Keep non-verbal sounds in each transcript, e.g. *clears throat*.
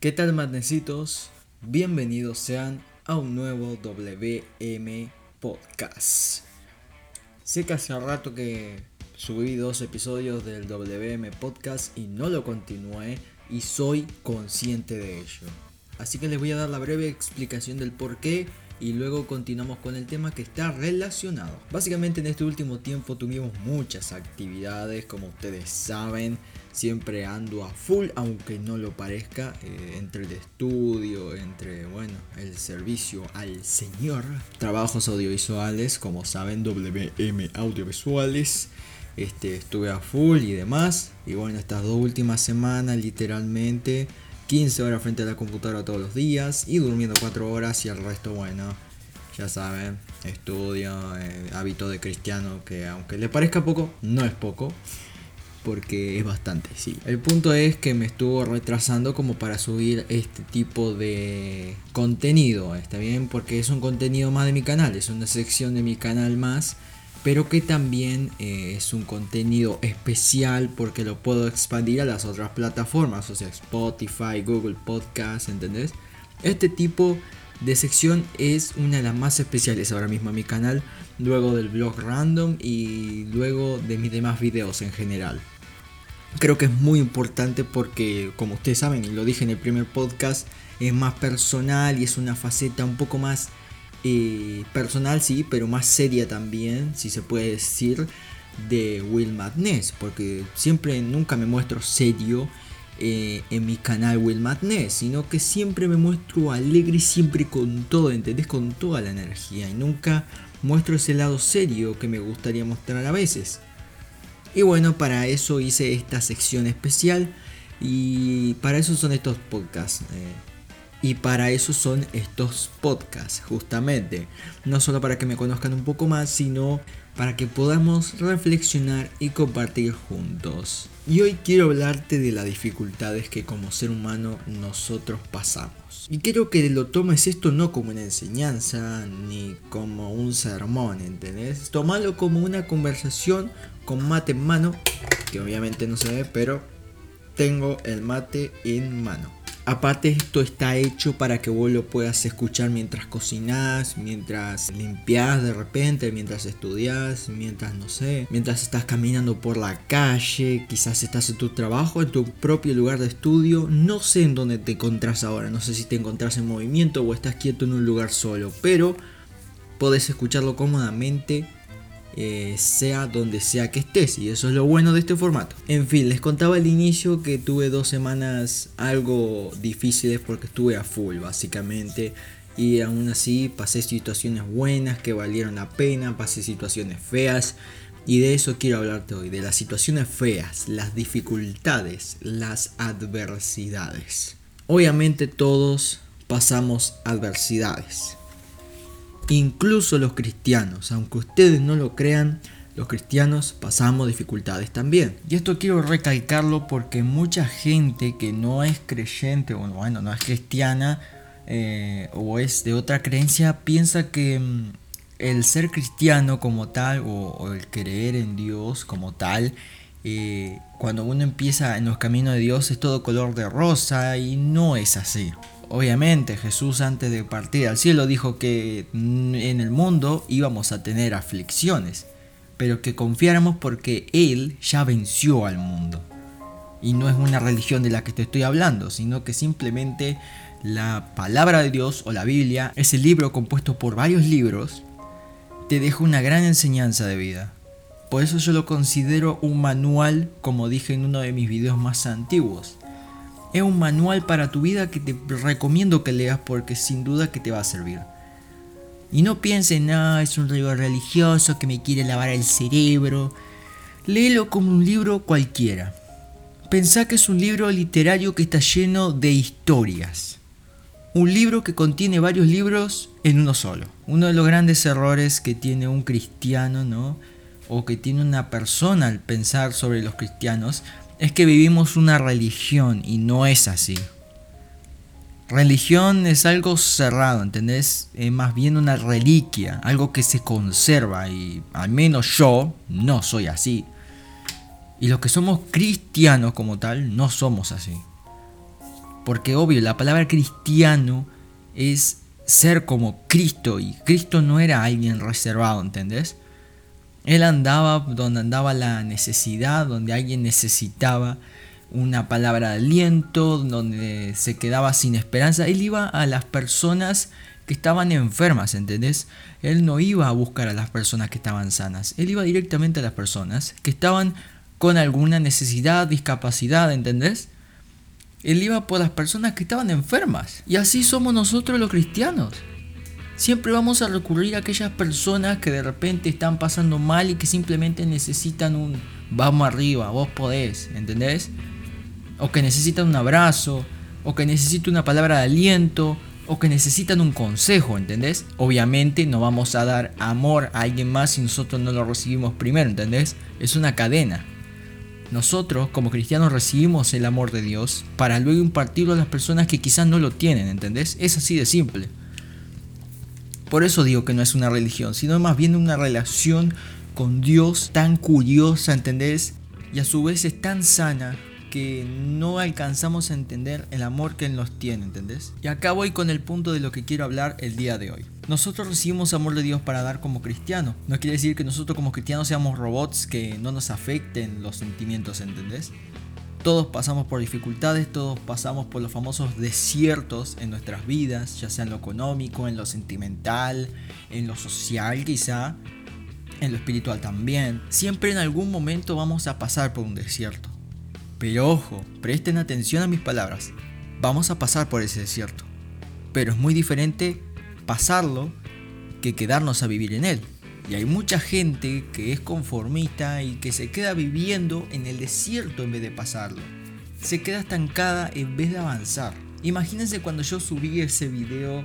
¿Qué tal, matnecitos? Bienvenidos sean a un nuevo WM Podcast. Sé que hace rato que subí dos episodios del WM Podcast y no lo continué y soy consciente de ello. Así que les voy a dar la breve explicación del por qué y luego continuamos con el tema que está relacionado. Básicamente en este último tiempo tuvimos muchas actividades, como ustedes saben, siempre ando a full, aunque no lo parezca, eh, entre el estudio, entre, bueno, el servicio al Señor, trabajos audiovisuales, como saben, WM Audiovisuales. Este, estuve a full y demás. Y bueno, estas dos últimas semanas literalmente 15 horas frente a la computadora todos los días y durmiendo 4 horas y el resto, bueno, ya saben, estudio, eh, hábito de cristiano que aunque le parezca poco, no es poco. Porque es bastante, sí. El punto es que me estuvo retrasando como para subir este tipo de contenido. Está bien, porque es un contenido más de mi canal. Es una sección de mi canal más pero que también eh, es un contenido especial porque lo puedo expandir a las otras plataformas, o sea, Spotify, Google Podcast, ¿entendés? Este tipo de sección es una de las más especiales ahora mismo en mi canal, luego del blog random y luego de mis demás videos en general. Creo que es muy importante porque, como ustedes saben, y lo dije en el primer podcast, es más personal y es una faceta un poco más eh, personal, sí, pero más seria también, si se puede decir, de Will Madness, porque siempre nunca me muestro serio eh, en mi canal Will Madness, sino que siempre me muestro alegre, siempre con todo, ¿entendés? Con toda la energía y nunca muestro ese lado serio que me gustaría mostrar a veces. Y bueno, para eso hice esta sección especial y para eso son estos podcasts. Eh, y para eso son estos podcasts, justamente. No solo para que me conozcan un poco más, sino para que podamos reflexionar y compartir juntos. Y hoy quiero hablarte de las dificultades que como ser humano nosotros pasamos. Y quiero que lo tomes esto no como una enseñanza ni como un sermón, ¿entendés? Tómalo como una conversación con mate en mano, que obviamente no se ve, pero tengo el mate en mano. Aparte esto está hecho para que vos lo puedas escuchar mientras cocinás, mientras limpias de repente, mientras estudias, mientras no sé, mientras estás caminando por la calle, quizás estás en tu trabajo, en tu propio lugar de estudio, no sé en dónde te encontrás ahora, no sé si te encontrás en movimiento o estás quieto en un lugar solo, pero podés escucharlo cómodamente eh, sea donde sea que estés y eso es lo bueno de este formato. En fin, les contaba al inicio que tuve dos semanas algo difíciles porque estuve a full básicamente y aún así pasé situaciones buenas que valieron la pena, pasé situaciones feas y de eso quiero hablarte hoy, de las situaciones feas, las dificultades, las adversidades. Obviamente todos pasamos adversidades Incluso los cristianos, aunque ustedes no lo crean, los cristianos pasamos dificultades también. Y esto quiero recalcarlo porque mucha gente que no es creyente, o bueno, no es cristiana, eh, o es de otra creencia, piensa que mm, el ser cristiano como tal, o, el creer en Dios como tal, eh, cuando uno empieza en los caminos de Dios es todo color de rosa y no es así. Obviamente Jesús antes de partir al cielo dijo que en el mundo íbamos a tener aflicciones, pero que confiáramos porque Él ya venció al mundo. Y no es una religión de la que te estoy hablando, sino que simplemente la palabra de Dios o la Biblia, ese libro compuesto por varios libros, te deja una gran enseñanza de vida. Por eso yo lo considero un manual, como dije en uno de mis videos más antiguos es un manual para tu vida que te recomiendo que leas porque sin duda que te va a servir. Y no pienses, no, es un libro religioso que me quiere lavar el cerebro. Léelo como un libro cualquiera. Pensá que es un libro literario que está lleno de historias. Un libro que contiene varios libros en uno solo. Uno de los grandes errores que tiene un cristiano, ¿no? O que tiene una persona al pensar sobre los cristianos es que vivimos una religión y no es así. Religión es algo cerrado, ¿entendés? Es más bien una reliquia, algo que se conserva y al menos yo no soy así. Y los que somos cristianos como tal, no somos así. Porque obvio, la palabra cristiano es ser como Cristo y Cristo no era alguien reservado, ¿entendés? Él andaba donde andaba la necesidad, donde alguien necesitaba una palabra de aliento, donde se quedaba sin esperanza. Él iba a las personas que estaban enfermas, ¿entendés? Él no iba a buscar a las personas que estaban sanas. Él iba directamente a las personas que estaban con alguna necesidad, discapacidad, ¿entendés? Él iba por las personas que estaban enfermas. Y así somos nosotros los cristianos. Siempre vamos a recurrir a aquellas personas que de repente están pasando mal y que simplemente necesitan un vamos arriba, vos podés, ¿entendés? O que necesitan un abrazo, o que necesitan una palabra de aliento, o que necesitan un consejo, ¿entendés? Obviamente no vamos a dar amor a alguien más si nosotros no lo recibimos primero, ¿entendés? Es una cadena. Nosotros como cristianos recibimos el amor de Dios para luego impartirlo a las personas que quizás no lo tienen, ¿entendés? Es así de simple. Por eso digo que no es una religión, sino más bien una relación con Dios tan curiosa, ¿entendés? Y a su vez es tan sana que no alcanzamos a entender el amor que Él nos tiene, ¿entendés? Y acá voy con el punto de lo que quiero hablar el día de hoy. Nosotros recibimos amor de Dios para dar como cristianos. No quiere decir que nosotros como cristianos seamos robots que no nos afecten los sentimientos, ¿entendés? Todos pasamos por dificultades, todos pasamos por los famosos desiertos en nuestras vidas, ya sea en lo económico, en lo sentimental, en lo social quizá, en lo espiritual también. Siempre en algún momento vamos a pasar por un desierto. Pero ojo, presten atención a mis palabras. Vamos a pasar por ese desierto. Pero es muy diferente pasarlo que quedarnos a vivir en él. Y hay mucha gente que es conformista y que se queda viviendo en el desierto en vez de pasarlo. Se queda estancada en vez de avanzar. Imagínense cuando yo subí ese video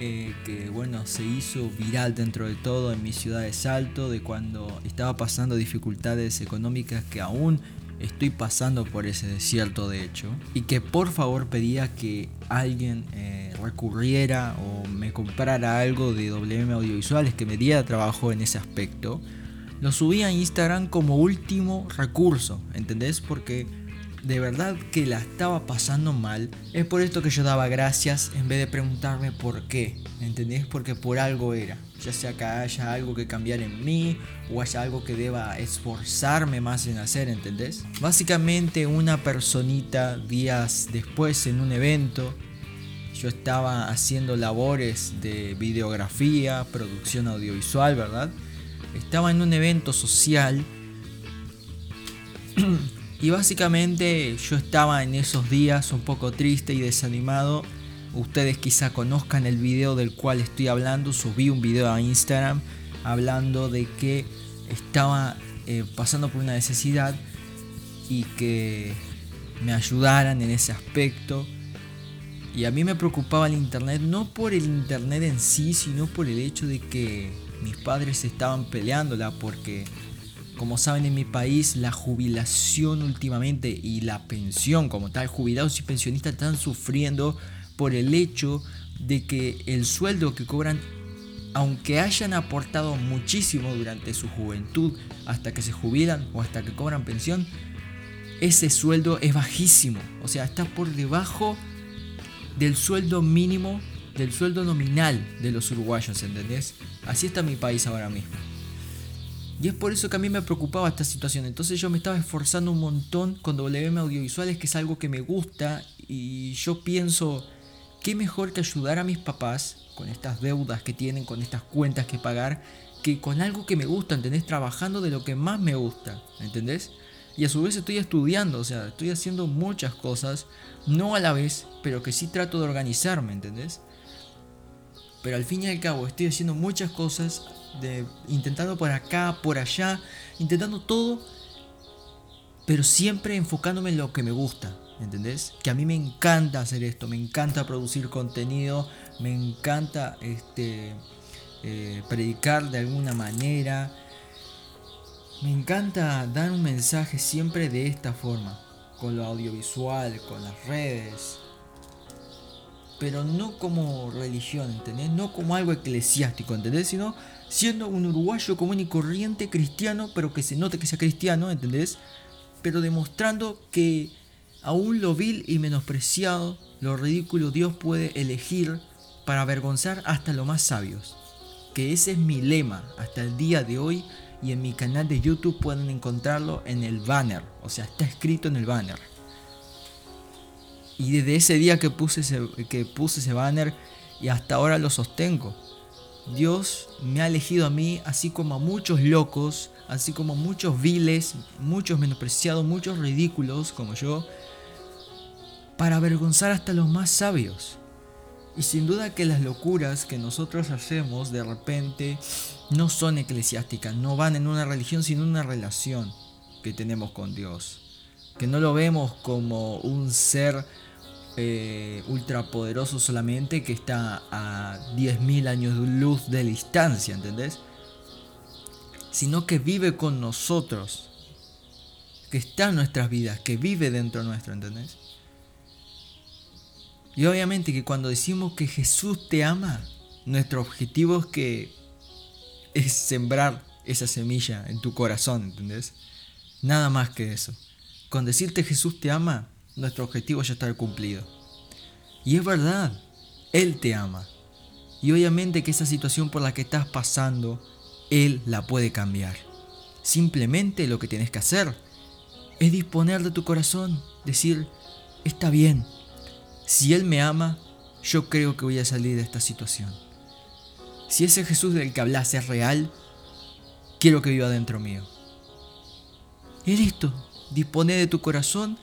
eh, que bueno se hizo viral dentro de todo en mi ciudad de Salto de cuando estaba pasando dificultades económicas que aún estoy pasando por ese desierto de hecho y que por favor pedía que alguien eh, recurriera o me comprara algo de WM Audiovisuales que me diera trabajo en ese aspecto, lo subí a Instagram como último recurso, ¿entendés? Porque de verdad que la estaba pasando mal. Es por esto que yo daba gracias en vez de preguntarme por qué. ¿Entendés? Porque por algo era. Ya sea que haya algo que cambiar en mí o haya algo que deba esforzarme más en hacer, ¿entendés? Básicamente una personita días después en un evento. Yo estaba haciendo labores de videografía, producción audiovisual, ¿verdad? Estaba en un evento social *clears throat* Y básicamente yo estaba en esos días un poco triste y desanimado. Ustedes quizá conozcan el video del cual estoy hablando. Subí un video a Instagram hablando de que estaba eh, pasando por una necesidad y que me ayudaran en ese aspecto. Y a mí me preocupaba el internet, no por el internet en sí, sino por el hecho de que mis padres estaban peleándola porque como saben en mi país la jubilación últimamente y la pensión como tal, jubilados y pensionistas están sufriendo por el hecho de que el sueldo que cobran, aunque hayan aportado muchísimo durante su juventud hasta que se jubilan o hasta que cobran pensión, ese sueldo es bajísimo, o sea, está por debajo del sueldo mínimo, del sueldo nominal de los uruguayos, ¿entendés? Así está mi país ahora mismo. Y es por eso que a mí me preocupaba esta situación. Entonces yo me estaba esforzando un montón con WM Audiovisuales, que es algo que me gusta. Y yo pienso, qué mejor que ayudar a mis papás con estas deudas que tienen, con estas cuentas que pagar, que con algo que me gusta, ¿entendés? Trabajando de lo que más me gusta, ¿entendés? Y a su vez estoy estudiando, o sea, estoy haciendo muchas cosas, no a la vez, pero que sí trato de organizarme, ¿entendés? Pero al fin y al cabo estoy haciendo muchas cosas intentando por acá, por allá, intentando todo, pero siempre enfocándome en lo que me gusta, ¿entendés? Que a mí me encanta hacer esto, me encanta producir contenido, me encanta este, eh, predicar de alguna manera, me encanta dar un mensaje siempre de esta forma, con lo audiovisual, con las redes, pero no como religión, ¿entendés? No como algo eclesiástico, ¿entendés? Sino siendo un uruguayo común y corriente cristiano, pero que se note que sea cristiano, ¿entendés? Pero demostrando que aún lo vil y menospreciado, lo ridículo Dios puede elegir para avergonzar hasta los más sabios. Que ese es mi lema hasta el día de hoy y en mi canal de YouTube pueden encontrarlo en el banner, o sea, está escrito en el banner. Y desde ese día que puse ese, que puse ese banner y hasta ahora lo sostengo. Dios me ha elegido a mí, así como a muchos locos, así como a muchos viles, muchos menospreciados, muchos ridículos como yo, para avergonzar hasta los más sabios. Y sin duda que las locuras que nosotros hacemos de repente no son eclesiásticas, no van en una religión, sino en una relación que tenemos con Dios. Que no lo vemos como un ser eh, ultrapoderoso solamente que está a 10.000 años de luz de distancia, ¿entendés? Sino que vive con nosotros, que está en nuestras vidas, que vive dentro nuestro, ¿entendés? Y obviamente que cuando decimos que Jesús te ama, nuestro objetivo es que es sembrar esa semilla en tu corazón, ¿entendés? Nada más que eso. Con decirte Jesús te ama, nuestro objetivo ya está cumplido. Y es verdad, Él te ama. Y obviamente que esa situación por la que estás pasando, Él la puede cambiar. Simplemente lo que tienes que hacer es disponer de tu corazón, decir, está bien, si Él me ama, yo creo que voy a salir de esta situación. Si ese Jesús del que hablas es real, quiero que viva dentro mío. Y listo, dispone de tu corazón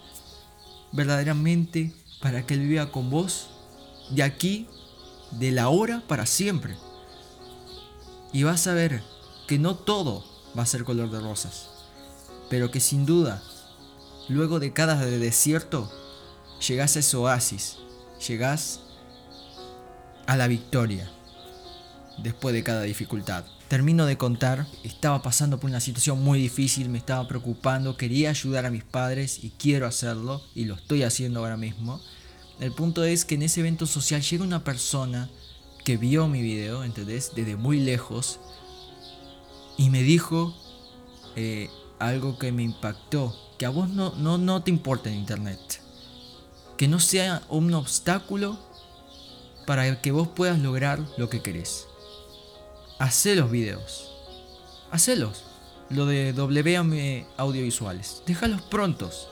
verdaderamente para que Él viva con vos de aquí, de la hora para siempre. Y vas a ver que no todo va a ser color de rosas, pero que sin duda, luego de cada desierto, llegas a ese oasis, llegas a la victoria después de cada dificultad. Termino de contar, estaba pasando por una situación muy difícil, me estaba preocupando, quería ayudar a mis padres y quiero hacerlo y lo estoy haciendo ahora mismo. El punto es que en ese evento social llega una persona que vio mi video, ¿entendés? Desde muy lejos y me dijo eh, algo que me impactó, que a vos no, no, no te importa en internet, que no sea un obstáculo para que vos puedas lograr lo que querés. Hacé los videos. Hacelos. Lo de WM audiovisuales. Déjalos prontos.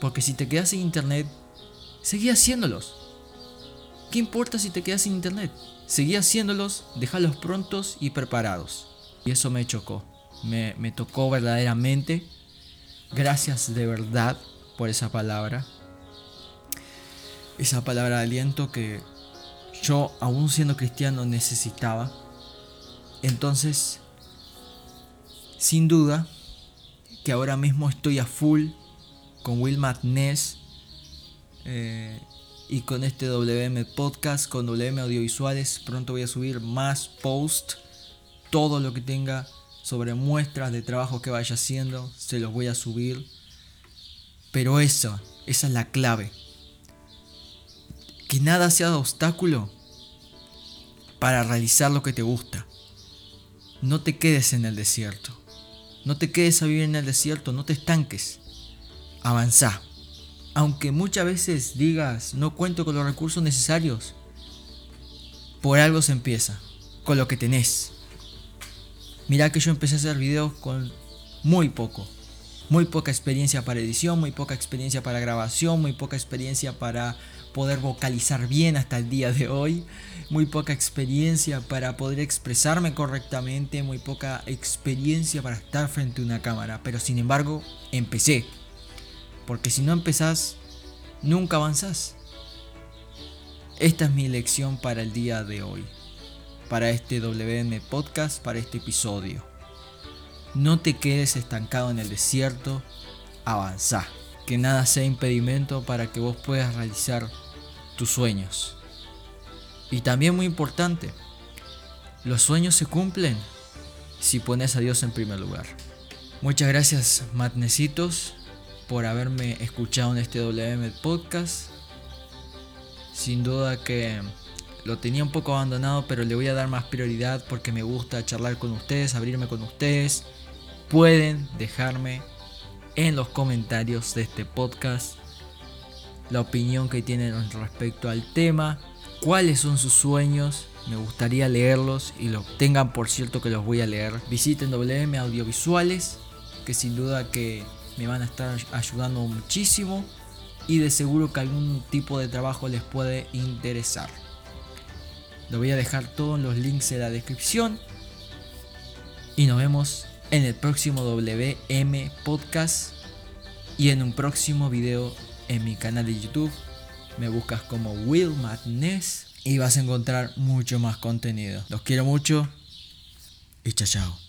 Porque si te quedas sin internet, seguí haciéndolos. ¿Qué importa si te quedas sin internet? Seguí haciéndolos, déjalos prontos y preparados. Y eso me chocó. Me, me tocó verdaderamente. Gracias de verdad por esa palabra. Esa palabra de aliento que yo, aún siendo cristiano, necesitaba entonces, sin duda, que ahora mismo estoy a full con Will Madness eh, y con este WM Podcast, con WM Audiovisuales. Pronto voy a subir más posts, todo lo que tenga sobre muestras de trabajo que vaya haciendo, se los voy a subir. Pero eso, esa es la clave. Que nada sea de obstáculo para realizar lo que te gusta no te quedes en el desierto. No te quedes a vivir en el desierto, no te estanques. Avanza. Aunque muchas veces digas, no cuento con los recursos necesarios, por algo se empieza, con lo que tenés. Mira que yo empecé a hacer videos con muy poco. Muy poca experiencia para edición, muy poca experiencia para grabación, muy poca experiencia para poder vocalizar bien hasta el día de hoy, muy poca experiencia para poder expresarme correctamente, muy poca experiencia para estar frente a una cámara, pero sin embargo empecé, porque si no empezás, nunca avanzás. Esta es mi lección para el día de hoy, para este WM Podcast, para este episodio. No te quedes estancado en el desierto, avanza. Que nada sea impedimento para que vos puedas realizar tus sueños. Y también muy importante, los sueños se cumplen si pones a Dios en primer lugar. Muchas gracias, Matnecitos, por haberme escuchado en este WM Podcast. Sin duda que lo tenía un poco abandonado, pero le voy a dar más prioridad porque me gusta charlar con ustedes, abrirme con ustedes. Pueden dejarme en los comentarios de este podcast la opinión que tienen respecto al tema, cuáles son sus sueños. Me gustaría leerlos y los tengan por cierto que los voy a leer. Visiten WM Audiovisuales, que sin duda que me van a estar ayudando muchísimo y de seguro que algún tipo de trabajo les puede interesar. Lo voy a dejar todos los links en la descripción y nos vemos en el próximo WM Podcast y en un próximo video en mi canal de YouTube. Me buscas como Will Madness y vas a encontrar mucho más contenido. Los quiero mucho y chao chao.